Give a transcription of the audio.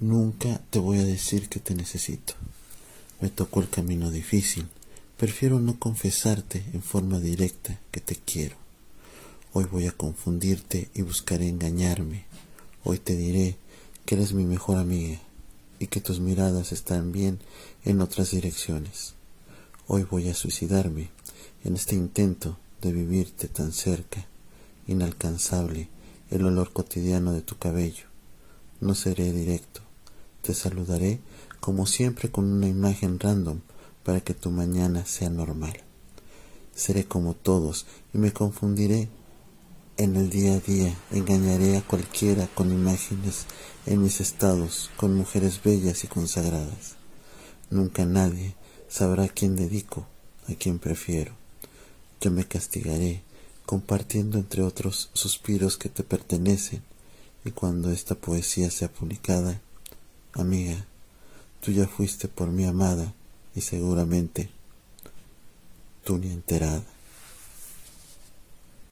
Nunca te voy a decir que te necesito. Me tocó el camino difícil. Prefiero no confesarte en forma directa que te quiero. Hoy voy a confundirte y buscaré engañarme. Hoy te diré que eres mi mejor amiga y que tus miradas están bien en otras direcciones. Hoy voy a suicidarme en este intento de vivirte tan cerca, inalcanzable el olor cotidiano de tu cabello. No seré directo, te saludaré como siempre con una imagen random para que tu mañana sea normal. Seré como todos y me confundiré en el día a día, engañaré a cualquiera con imágenes en mis estados, con mujeres bellas y consagradas. Nunca nadie sabrá a quién dedico, a quién prefiero. Yo me castigaré compartiendo entre otros suspiros que te pertenecen y cuando esta poesía sea publicada, amiga, tú ya fuiste por mi amada y seguramente tú ni enterada.